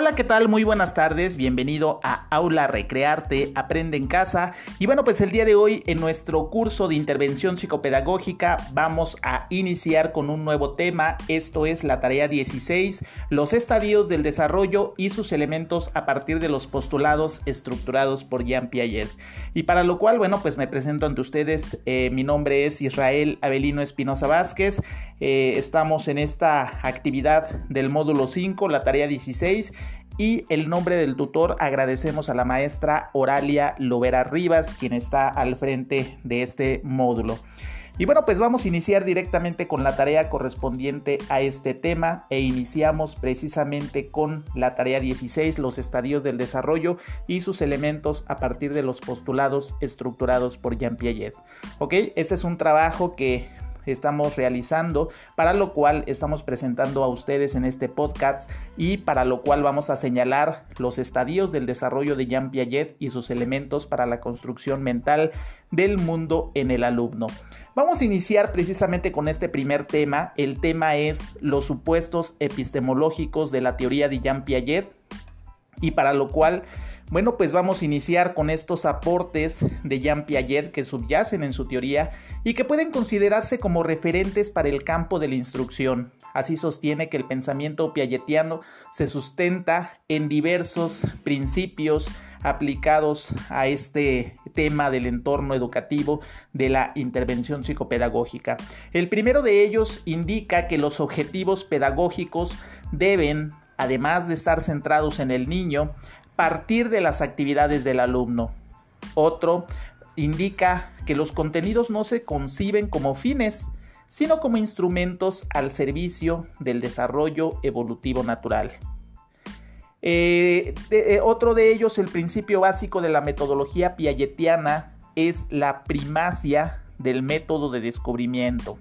Hola, ¿qué tal? Muy buenas tardes. Bienvenido a Aula Recrearte, Aprende en Casa. Y bueno, pues el día de hoy en nuestro curso de intervención psicopedagógica vamos a iniciar con un nuevo tema. Esto es la tarea 16, los estadios del desarrollo y sus elementos a partir de los postulados estructurados por Jean Piaget. Y para lo cual, bueno, pues me presento ante ustedes. Eh, mi nombre es Israel Avelino Espinosa Vázquez. Eh, estamos en esta actividad del módulo 5, la tarea 16 y el nombre del tutor agradecemos a la maestra Oralia Lovera Rivas, quien está al frente de este módulo. Y bueno, pues vamos a iniciar directamente con la tarea correspondiente a este tema e iniciamos precisamente con la tarea 16, los estadios del desarrollo y sus elementos a partir de los postulados estructurados por Jean Piaget. Ok, este es un trabajo que estamos realizando, para lo cual estamos presentando a ustedes en este podcast y para lo cual vamos a señalar los estadios del desarrollo de Jean Piaget y sus elementos para la construcción mental del mundo en el alumno. Vamos a iniciar precisamente con este primer tema. El tema es los supuestos epistemológicos de la teoría de Jean Piaget y para lo cual bueno, pues vamos a iniciar con estos aportes de Jean Piaget que subyacen en su teoría y que pueden considerarse como referentes para el campo de la instrucción. Así sostiene que el pensamiento piagetiano se sustenta en diversos principios aplicados a este tema del entorno educativo de la intervención psicopedagógica. El primero de ellos indica que los objetivos pedagógicos deben además de estar centrados en el niño, partir de las actividades del alumno. Otro indica que los contenidos no se conciben como fines, sino como instrumentos al servicio del desarrollo evolutivo natural. Eh, eh, otro de ellos, el principio básico de la metodología piagetiana, es la primacia del método de descubrimiento.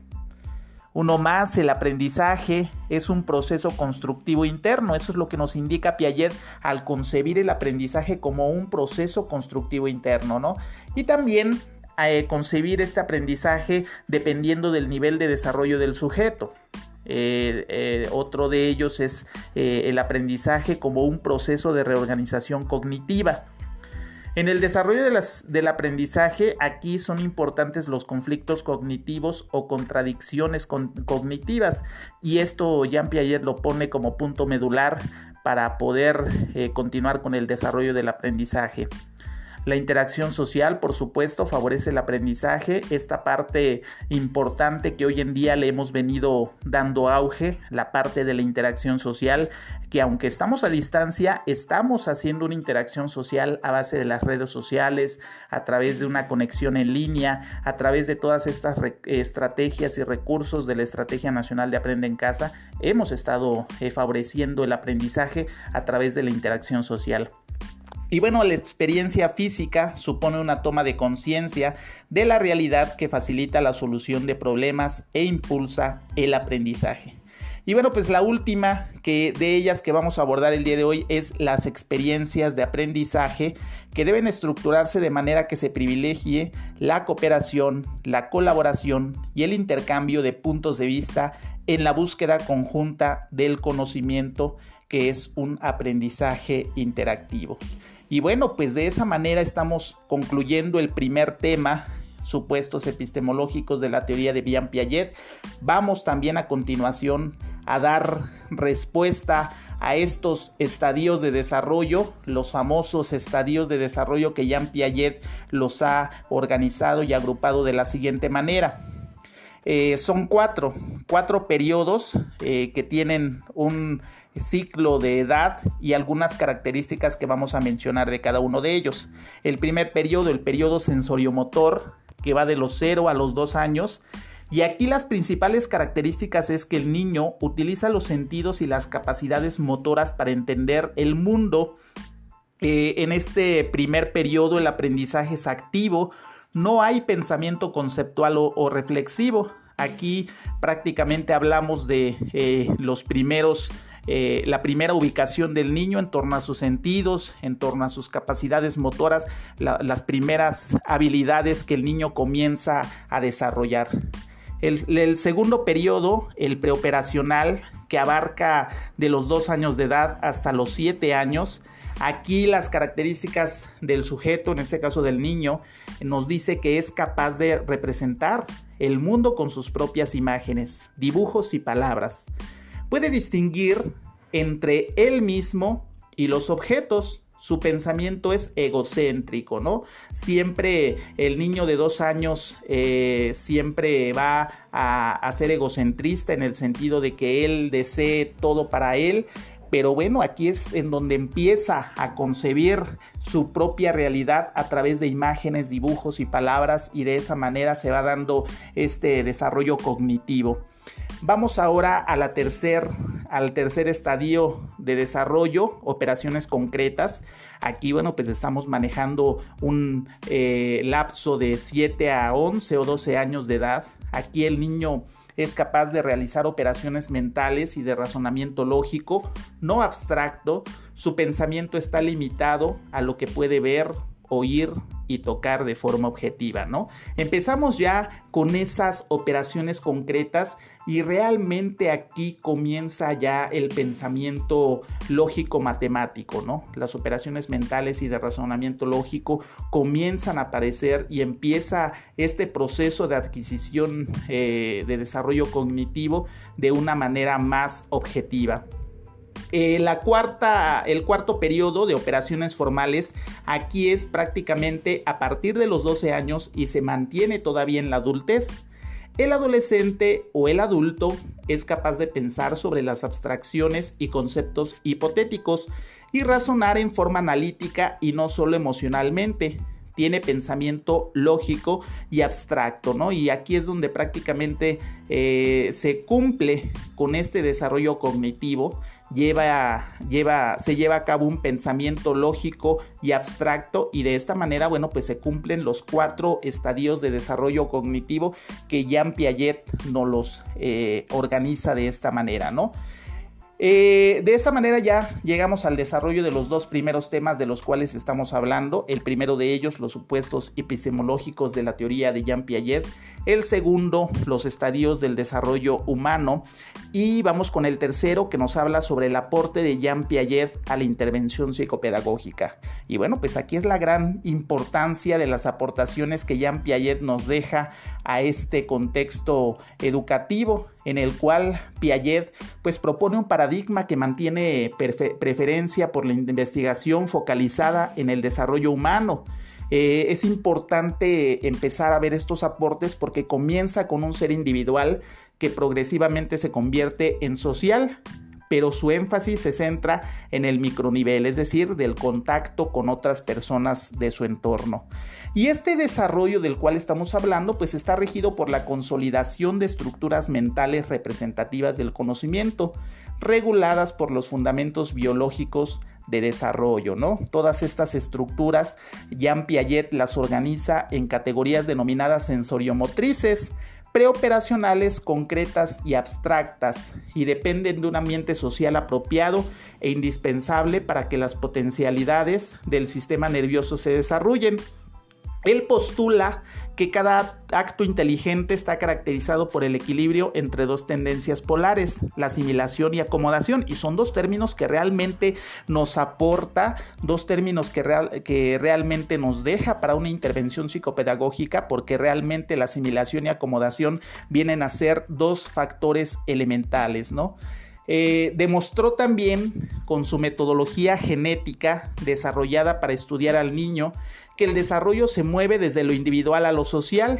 Uno más, el aprendizaje es un proceso constructivo interno. Eso es lo que nos indica Piaget al concebir el aprendizaje como un proceso constructivo interno, ¿no? Y también eh, concebir este aprendizaje dependiendo del nivel de desarrollo del sujeto. Eh, eh, otro de ellos es el aprendizaje como un proceso de reorganización cognitiva. En el desarrollo del aprendizaje, aquí son importantes los conflictos cognitivos o contradicciones cognitivas, y esto Jean Piaget lo pone como punto medular para poder eh, continuar con el desarrollo del aprendizaje. La interacción social, por supuesto, favorece el aprendizaje, esta parte importante que hoy en día le hemos venido dando auge, la parte de la interacción social, que aunque estamos a distancia, estamos haciendo una interacción social a base de las redes sociales, a través de una conexión en línea, a través de todas estas estrategias y recursos de la Estrategia Nacional de Aprende en Casa, hemos estado eh, favoreciendo el aprendizaje a través de la interacción social. Y bueno, la experiencia física supone una toma de conciencia de la realidad que facilita la solución de problemas e impulsa el aprendizaje. Y bueno, pues la última que de ellas que vamos a abordar el día de hoy es las experiencias de aprendizaje que deben estructurarse de manera que se privilegie la cooperación, la colaboración y el intercambio de puntos de vista en la búsqueda conjunta del conocimiento que es un aprendizaje interactivo. Y bueno, pues de esa manera estamos concluyendo el primer tema supuestos epistemológicos de la teoría de Jean Piaget. Vamos también a continuación a dar respuesta a estos estadios de desarrollo, los famosos estadios de desarrollo que Jean Piaget los ha organizado y agrupado de la siguiente manera. Eh, son cuatro, cuatro periodos eh, que tienen un ciclo de edad y algunas características que vamos a mencionar de cada uno de ellos. El primer periodo, el periodo sensoriomotor, que va de los 0 a los 2 años. Y aquí las principales características es que el niño utiliza los sentidos y las capacidades motoras para entender el mundo. Eh, en este primer periodo el aprendizaje es activo, no hay pensamiento conceptual o, reflexivo. Aquí prácticamente hablamos de eh, los primeros eh, la primera ubicación del niño en torno a sus sentidos, en torno a sus capacidades motoras, las primeras habilidades que el niño comienza a desarrollar. El, segundo periodo, el preoperacional, que abarca de los dos años de edad hasta los siete años, Aquí las características del sujeto, en este caso del niño, nos dice que es capaz de representar el mundo con sus propias imágenes, dibujos y palabras. Puede distinguir entre él mismo y los objetos. Su pensamiento es egocéntrico, ¿no? Siempre el niño de dos años eh, siempre va a, a ser egocentrista en el sentido de que él desee todo para él pero bueno, aquí es en donde empieza a concebir su propia realidad a través de imágenes, dibujos y palabras y de esa manera se va dando este desarrollo cognitivo. Vamos ahora tercer, al tercer estadio de desarrollo, operaciones concretas. Aquí, bueno, pues estamos manejando un eh, lapso de 7 a 11 o 12 años de edad. Aquí el niño es capaz de realizar operaciones mentales y de razonamiento lógico, no abstracto, su pensamiento está limitado a lo que puede ver, oír y tocar de forma objetiva, ¿no? Empezamos ya con esas operaciones concretas y realmente aquí comienza ya el pensamiento lógico matemático, ¿no? Las operaciones mentales y de razonamiento lógico comienzan a aparecer y empieza este proceso de adquisición eh, de desarrollo cognitivo de una manera más objetiva. Eh, la cuarta, el cuarto periodo de operaciones formales aquí es prácticamente a partir de los 12 años y se mantiene todavía en la adultez. El adolescente o el adulto es capaz de pensar sobre las abstracciones y conceptos hipotéticos y razonar en forma analítica y no solo emocionalmente tiene pensamiento lógico y abstracto, ¿no? Y aquí es donde prácticamente eh, se cumple con este desarrollo cognitivo, lleva, lleva, se lleva a cabo un pensamiento lógico y abstracto y de esta manera, bueno, pues se cumplen los cuatro estadios de desarrollo cognitivo que Jean Piaget nos los eh, organiza de esta manera, ¿no? Eh, de esta manera ya llegamos al desarrollo de los dos primeros temas de los cuales estamos hablando. El primero de ellos, los supuestos epistemológicos de la teoría de Jean Piaget. El segundo, los estadios del desarrollo humano. Y vamos con el tercero que nos habla sobre el aporte de Jean Piaget a la intervención psicopedagógica. Y bueno, pues aquí es la gran importancia de las aportaciones que Jean Piaget nos deja a este contexto educativo en el cual Piaget pues propone un paradigma que mantiene preferencia por la investigación focalizada en el desarrollo humano. Eh, es importante empezar a ver estos aportes porque comienza con un ser individual que progresivamente se convierte en social pero su énfasis se centra en el micronivel, es decir, del contacto con otras personas de su entorno. Y este desarrollo del cual estamos hablando, pues está regido por la consolidación de estructuras mentales representativas del conocimiento, reguladas por los fundamentos biológicos de desarrollo, ¿no? Todas estas estructuras, Jean Piaget las organiza en categorías denominadas sensoriomotrices, preoperacionales concretas y abstractas y dependen de un ambiente social apropiado e indispensable para que las potencialidades del sistema nervioso se desarrollen. Él postula que cada acto inteligente está caracterizado por el equilibrio entre dos tendencias polares, la asimilación y acomodación, y son dos términos que realmente nos aporta, dos términos que, que realmente nos deja para una intervención psicopedagógica, porque realmente la asimilación y acomodación vienen a ser dos factores elementales, ¿no? Eh, demostró también con su metodología genética desarrollada para estudiar al niño que el desarrollo se mueve desde lo individual a lo social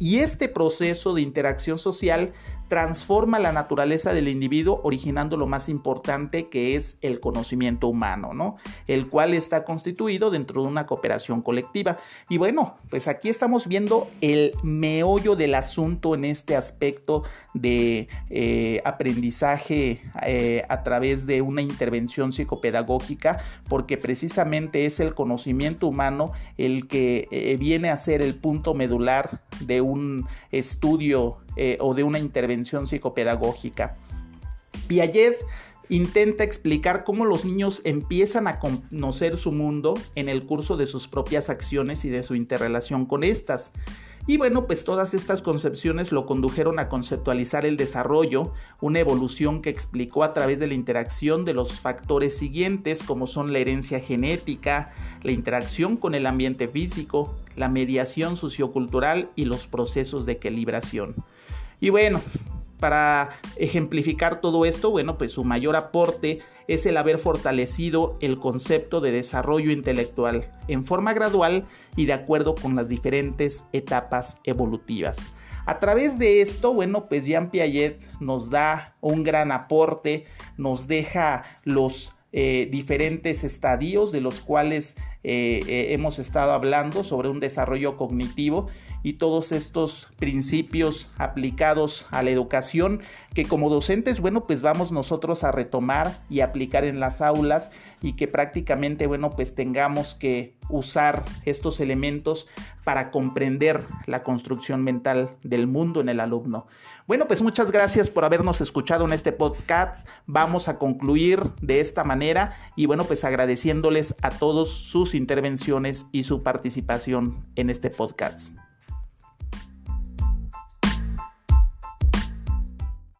y este proceso de interacción social transforma la naturaleza del individuo originando lo más importante que es el conocimiento humano, ¿no? El cual está constituido dentro de una cooperación colectiva. Y bueno, pues aquí estamos viendo el meollo del asunto en este aspecto de eh, aprendizaje eh, a través de una intervención psicopedagógica, porque precisamente es el conocimiento humano el que eh, viene a ser el punto medular de estudio eh, o de una intervención psicopedagógica. Piaget intenta explicar cómo los niños empiezan a conocer su mundo en el curso de sus propias acciones y de su interrelación con estas. Y bueno, pues todas estas concepciones lo condujeron a conceptualizar el desarrollo, una evolución que explicó a través de la interacción de los factores siguientes como son la herencia genética, la interacción con el ambiente físico, la mediación sociocultural y los procesos de equilibración. Y bueno, para ejemplificar todo esto, bueno, pues su mayor aporte es el haber fortalecido el concepto de desarrollo intelectual en forma gradual y de acuerdo con las diferentes etapas evolutivas. A través de esto, bueno, pues Jean Piaget nos da un gran aporte, nos deja los eh, diferentes estadios de los cuales eh, eh, hemos estado hablando sobre un desarrollo cognitivo y todos estos principios aplicados a la educación que como docentes, bueno, pues vamos nosotros a retomar y aplicar en las aulas y que prácticamente, bueno, pues tengamos que usar estos elementos para comprender la construcción mental del mundo en el alumno. Bueno, pues muchas gracias por habernos escuchado en este podcast. Vamos a concluir de esta manera y bueno, pues agradeciéndoles a todos sus intervenciones y su participación en este podcast.